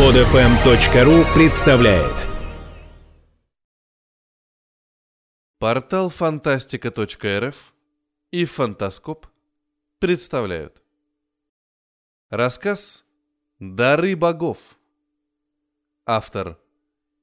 Подфм.ру представляет. Портал фантастика.рф и Фантаскоп представляют. Рассказ «Дары богов» Автор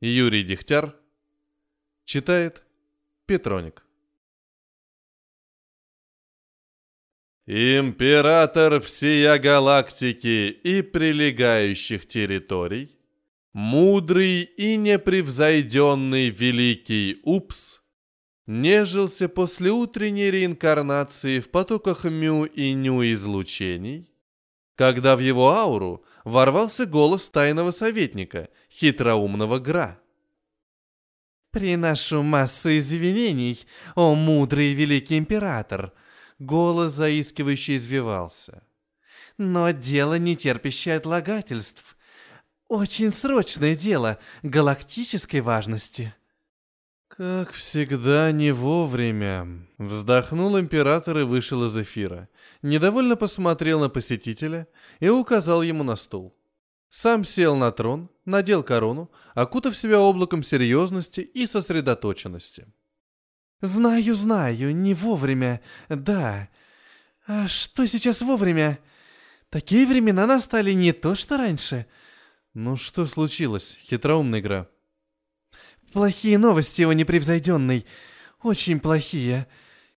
Юрий Дегтяр. Читает Петроник Император всея галактики и прилегающих территорий, мудрый и непревзойденный великий Упс, нежился после утренней реинкарнации в потоках мю и ню излучений, когда в его ауру ворвался голос тайного советника, хитроумного Гра. «Приношу массу извинений, о мудрый великий император!» Голос заискивающе извивался. «Но дело, не терпящее отлагательств. Очень срочное дело, галактической важности». «Как всегда, не вовремя», — вздохнул император и вышел из эфира. Недовольно посмотрел на посетителя и указал ему на стул. Сам сел на трон, надел корону, окутав себя облаком серьезности и сосредоточенности. «Знаю, знаю, не вовремя, да. А что сейчас вовремя? Такие времена настали не то, что раньше». «Ну что случилось, хитроумная игра?» Плохие новости, его непревзойденный. Очень плохие.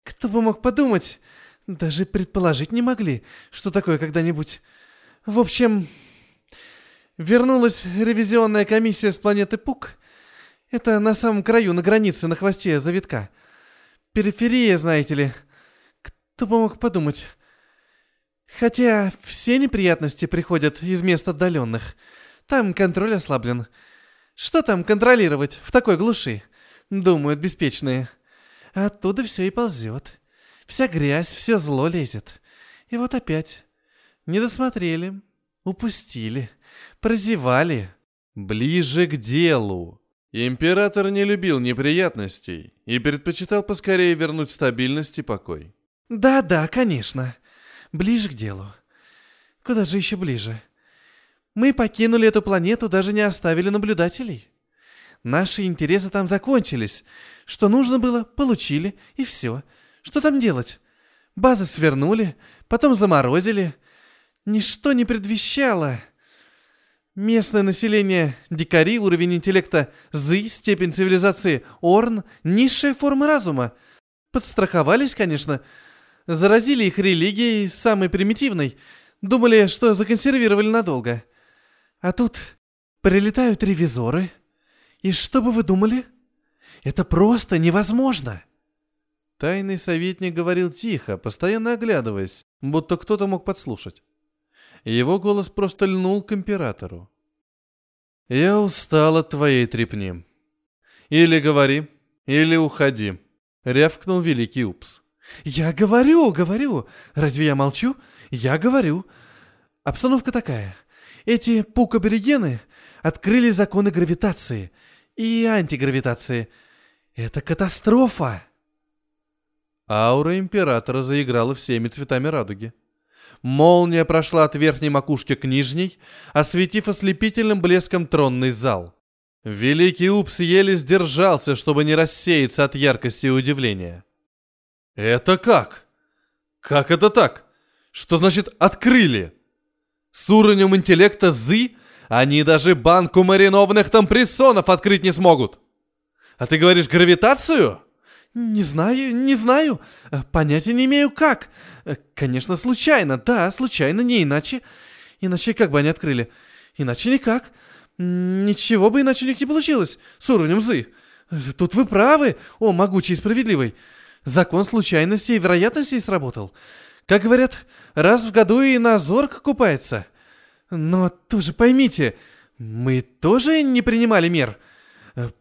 Кто бы мог подумать? Даже предположить не могли, что такое когда-нибудь. В общем, вернулась ревизионная комиссия с планеты Пук. Это на самом краю, на границе, на хвосте завитка. Периферия, знаете ли. Кто бы мог подумать? Хотя все неприятности приходят из мест отдаленных. Там контроль ослаблен. Что там контролировать в такой глуши? Думают беспечные. Оттуда все и ползет. Вся грязь, все зло лезет. И вот опять. Не досмотрели, упустили, прозевали. Ближе к делу. Император не любил неприятностей и предпочитал поскорее вернуть стабильность и покой. Да-да, конечно. Ближе к делу. Куда же еще ближе? Мы покинули эту планету, даже не оставили наблюдателей. Наши интересы там закончились. Что нужно было, получили, и все. Что там делать? Базы свернули, потом заморозили. Ничто не предвещало. Местное население – дикари, уровень интеллекта – зы, степень цивилизации – орн, низшая форма разума. Подстраховались, конечно. Заразили их религией, самой примитивной. Думали, что законсервировали надолго – а тут прилетают ревизоры. И что бы вы думали? Это просто невозможно. Тайный советник говорил тихо, постоянно оглядываясь, будто кто-то мог подслушать. Его голос просто льнул к императору. «Я устал от твоей трепни. Или говори, или уходи», — рявкнул великий Упс. «Я говорю, говорю. Разве я молчу? Я говорю. Обстановка такая. Эти пукаберегены открыли законы гравитации и антигравитации. Это катастрофа!» Аура Императора заиграла всеми цветами радуги. Молния прошла от верхней макушки к нижней, осветив ослепительным блеском тронный зал. Великий Упс еле сдержался, чтобы не рассеяться от яркости и удивления. «Это как? Как это так? Что значит «открыли»?» С уровнем интеллекта Зы они даже банку маринованных тампрессонов открыть не смогут. А ты говоришь гравитацию? Не знаю, не знаю. Понятия не имею как. Э, конечно, случайно, да, случайно, не иначе. Иначе как бы они открыли? Иначе никак. Ничего бы иначе у них не получилось с уровнем Зы. Э, тут вы правы, о, могучий и справедливый. Закон случайности и вероятностей сработал. Как говорят, раз в году и на зорг купается. Но тоже поймите, мы тоже не принимали мер.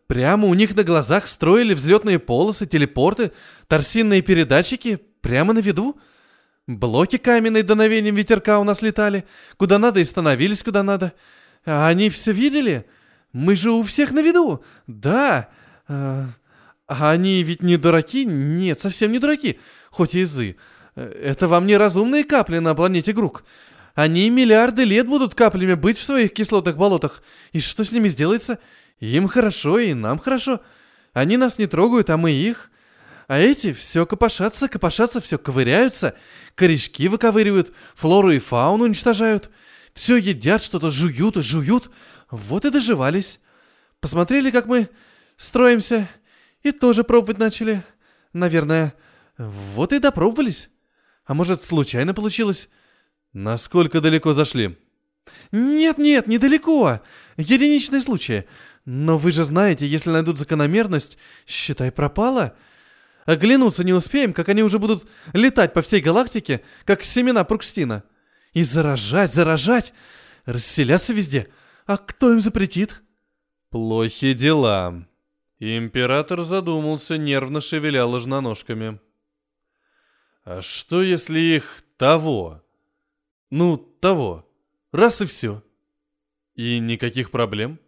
Прямо у них на глазах строили взлетные полосы, телепорты, торсинные передатчики прямо на виду. Блоки каменные дуновением ветерка у нас летали, куда надо и становились куда надо. А они все видели? Мы же у всех на виду. Да. А, а они ведь не дураки? Нет, совсем не дураки, хоть и изы. Это вам не разумные капли на планете Грук. Они миллиарды лет будут каплями быть в своих кислотных болотах. И что с ними сделается? Им хорошо, и нам хорошо. Они нас не трогают, а мы их. А эти все копошатся, копошатся, все ковыряются, корешки выковыривают, флору и фауну уничтожают. Все едят, что-то жуют и жуют. Вот и доживались. Посмотрели, как мы строимся, и тоже пробовать начали. Наверное, вот и допробовались. А может, случайно получилось? Насколько далеко зашли? Нет-нет, недалеко. Единичные случаи. Но вы же знаете, если найдут закономерность, считай, пропало. Оглянуться не успеем, как они уже будут летать по всей галактике, как семена Прукстина. И заражать, заражать, расселяться везде. А кто им запретит? Плохи дела. Император задумался, нервно шевеля ложноножками. А что если их того? Ну, того. Раз и все. И никаких проблем?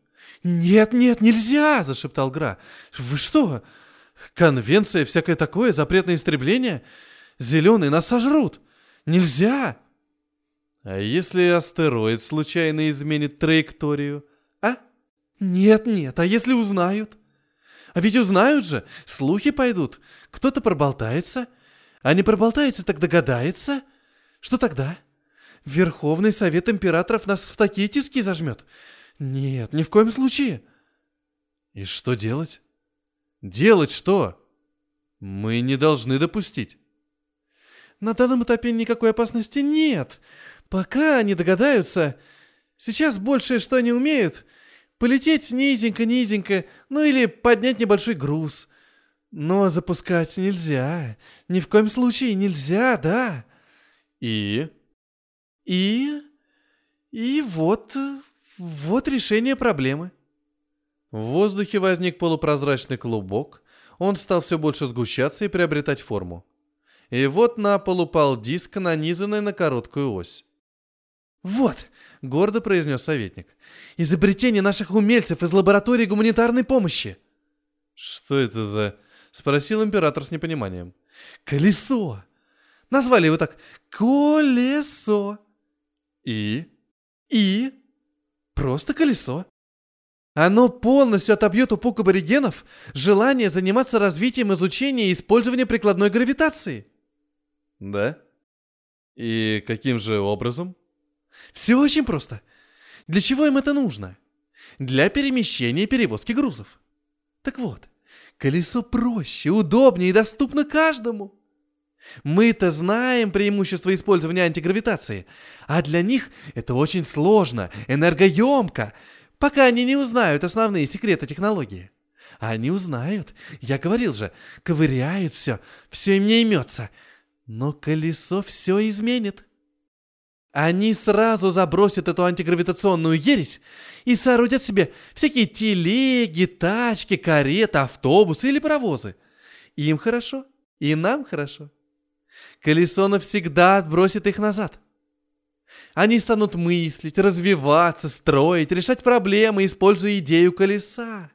«Нет, нет, нельзя!» – зашептал Гра. «Вы что? Конвенция, всякое такое, запрет на истребление? Зеленые нас сожрут! Нельзя!» «А если астероид случайно изменит траекторию, а?» «Нет, нет, а если узнают?» «А ведь узнают же, слухи пойдут, кто-то проболтается, а не проболтается, так догадается. Что тогда?» Верховный Совет Императоров нас в такие тиски зажмет. Нет, ни в коем случае. И что делать? Делать что? Мы не должны допустить. На данном этапе никакой опасности нет. Пока они догадаются. Сейчас большее, что они умеют, полететь низенько-низенько, ну или поднять небольшой груз. Но запускать нельзя. Ни в коем случае нельзя, да. И? И... И вот вот решение проблемы. В воздухе возник полупрозрачный клубок, он стал все больше сгущаться и приобретать форму. И вот на пол упал диск, нанизанный на короткую ось. «Вот», — гордо произнес советник, — «изобретение наших умельцев из лаборатории гуманитарной помощи». «Что это за...» — спросил император с непониманием. «Колесо! Назвали его так «Колесо». «И?» «И?» Просто колесо. Оно полностью отобьет у пук аборигенов желание заниматься развитием изучения и использования прикладной гравитации. Да? И каким же образом? Все очень просто. Для чего им это нужно? Для перемещения и перевозки грузов. Так вот, колесо проще, удобнее и доступно каждому. Мы-то знаем преимущество использования антигравитации, а для них это очень сложно, энергоемко, пока они не узнают основные секреты технологии. Они узнают, я говорил же, ковыряют все, все им не имется, но колесо все изменит. Они сразу забросят эту антигравитационную ересь и соорудят себе всякие телеги, тачки, кареты, автобусы или паровозы. Им хорошо, и нам хорошо. Колесо навсегда отбросит их назад. Они станут мыслить, развиваться, строить, решать проблемы, используя идею колеса.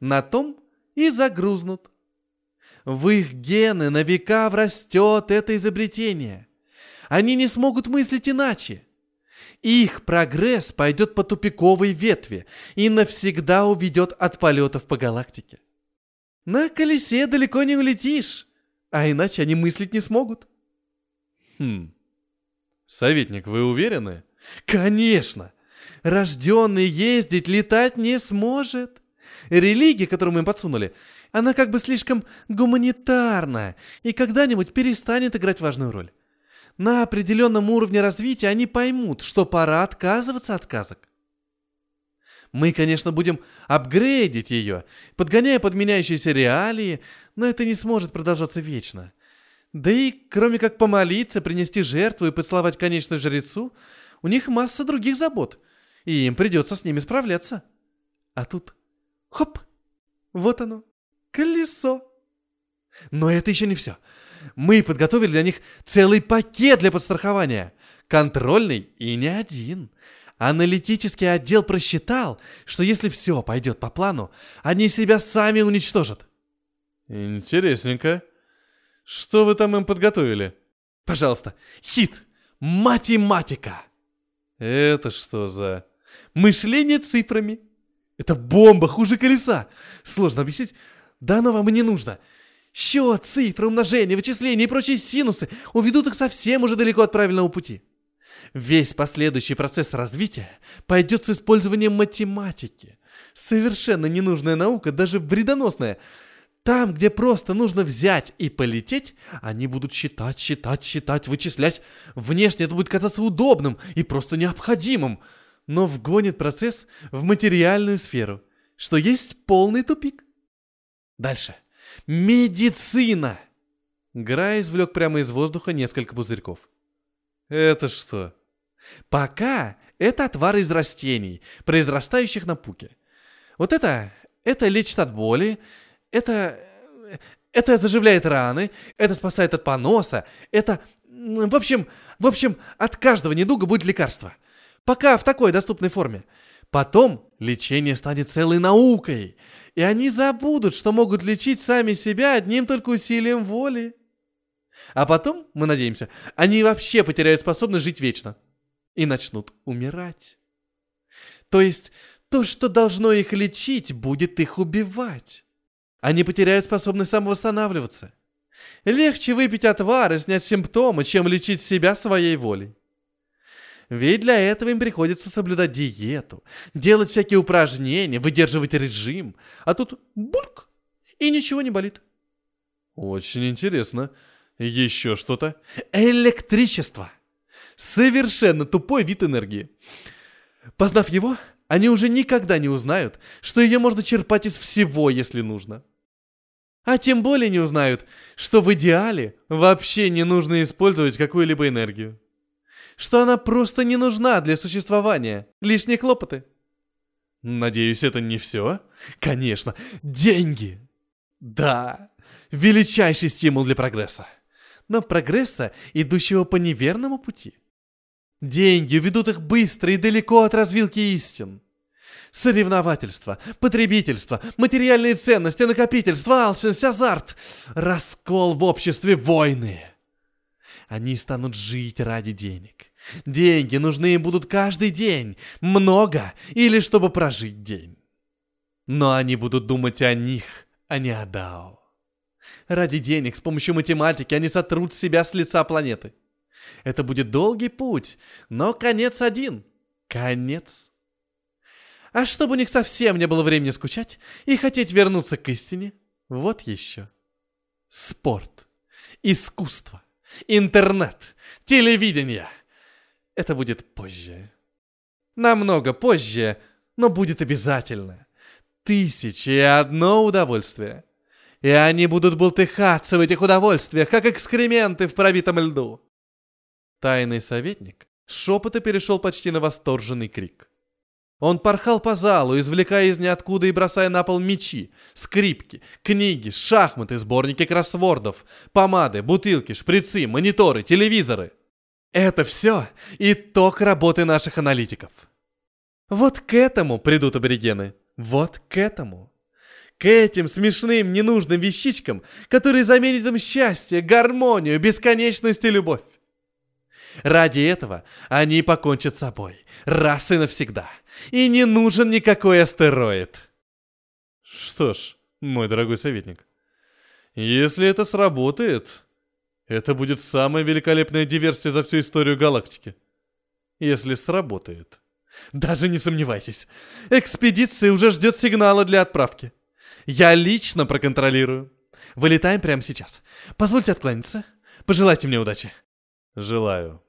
На том и загрузнут. В их гены на века врастет это изобретение. Они не смогут мыслить иначе. Их прогресс пойдет по тупиковой ветви и навсегда уведет от полетов по галактике. На колесе далеко не улетишь. А иначе они мыслить не смогут. Хм. Советник, вы уверены? Конечно. Рожденный ездить, летать не сможет. Религия, которую мы им подсунули, она как бы слишком гуманитарная и когда-нибудь перестанет играть важную роль. На определенном уровне развития они поймут, что пора отказываться от сказок. Мы, конечно, будем апгрейдить ее, подгоняя подменяющиеся реалии, но это не сможет продолжаться вечно. Да и, кроме как помолиться, принести жертву и поцеловать конечную жрецу, у них масса других забот, и им придется с ними справляться. А тут, хоп, вот оно, колесо. Но это еще не все. Мы подготовили для них целый пакет для подстрахования. Контрольный и не один. Аналитический отдел просчитал, что если все пойдет по плану, они себя сами уничтожат. Интересненько. Что вы там им подготовили? Пожалуйста, хит. математика. Это что за... Мышление цифрами. Это бомба хуже колеса. Сложно объяснить. Да оно вам и не нужно. Счет, цифры, умножение, вычисления и прочие синусы уведут их совсем уже далеко от правильного пути. Весь последующий процесс развития пойдет с использованием математики. Совершенно ненужная наука, даже вредоносная. Там, где просто нужно взять и полететь, они будут считать, считать, считать, вычислять. Внешне это будет казаться удобным и просто необходимым, но вгонит процесс в материальную сферу, что есть полный тупик. Дальше. Медицина. Грай извлек прямо из воздуха несколько пузырьков. Это что? Пока это отвар из растений, произрастающих на пуке. Вот это, это лечит от боли, это, это заживляет раны, это спасает от поноса, это, в общем, в общем, от каждого недуга будет лекарство. Пока в такой доступной форме. Потом лечение станет целой наукой, и они забудут, что могут лечить сами себя одним только усилием воли. А потом, мы надеемся, они вообще потеряют способность жить вечно и начнут умирать. То есть то, что должно их лечить, будет их убивать. Они потеряют способность самовосстанавливаться. Легче выпить отвар и снять симптомы, чем лечить себя своей волей. Ведь для этого им приходится соблюдать диету, делать всякие упражнения, выдерживать режим. А тут бульк, и ничего не болит. Очень интересно. Еще что-то? Электричество. Совершенно тупой вид энергии. Познав его, они уже никогда не узнают, что ее можно черпать из всего, если нужно. А тем более не узнают, что в идеале вообще не нужно использовать какую-либо энергию что она просто не нужна для существования. Лишние хлопоты. Надеюсь, это не все? Конечно, деньги. Да, величайший стимул для прогресса. Но прогресса, идущего по неверному пути. Деньги ведут их быстро и далеко от развилки истин. Соревновательство, потребительство, материальные ценности, накопительство, алчность, азарт, раскол в обществе, войны – они станут жить ради денег. Деньги нужны им будут каждый день, много или чтобы прожить день. Но они будут думать о них, а не о Дао. Ради денег с помощью математики они сотрут себя с лица планеты. Это будет долгий путь, но конец один. Конец. А чтобы у них совсем не было времени скучать и хотеть вернуться к истине, вот еще. Спорт. Искусство интернет, телевидение. Это будет позже. Намного позже, но будет обязательно. Тысячи и одно удовольствие. И они будут бултыхаться в этих удовольствиях, как экскременты в пробитом льду. Тайный советник шепота перешел почти на восторженный крик. Он порхал по залу, извлекая из ниоткуда и бросая на пол мечи, скрипки, книги, шахматы, сборники кроссвордов, помады, бутылки, шприцы, мониторы, телевизоры. Это все итог работы наших аналитиков. Вот к этому придут аборигены. Вот к этому. К этим смешным, ненужным вещичкам, которые заменят им счастье, гармонию, бесконечность и любовь. Ради этого они покончат с собой, раз и навсегда. И не нужен никакой астероид. Что ж, мой дорогой советник, если это сработает, это будет самая великолепная диверсия за всю историю галактики. Если сработает. Даже не сомневайтесь, экспедиция уже ждет сигнала для отправки. Я лично проконтролирую. Вылетаем прямо сейчас. Позвольте откланяться. Пожелайте мне удачи. Желаю.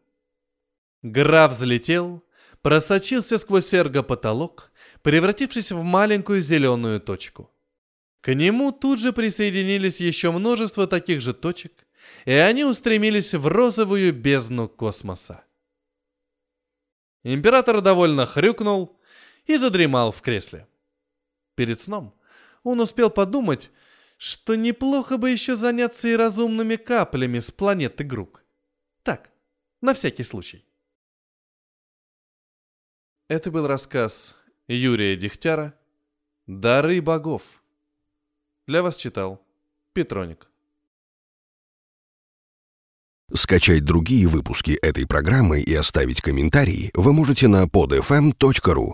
Граф взлетел, просочился сквозь эрго-потолок, превратившись в маленькую зеленую точку. К нему тут же присоединились еще множество таких же точек, и они устремились в розовую бездну космоса. Император довольно хрюкнул и задремал в кресле. Перед сном он успел подумать, что неплохо бы еще заняться и разумными каплями с планеты Грук. Так, на всякий случай. Это был рассказ Юрия Дегтяра «Дары богов». Для вас читал Петроник. Скачать другие выпуски этой программы и оставить комментарии вы можете на podfm.ru.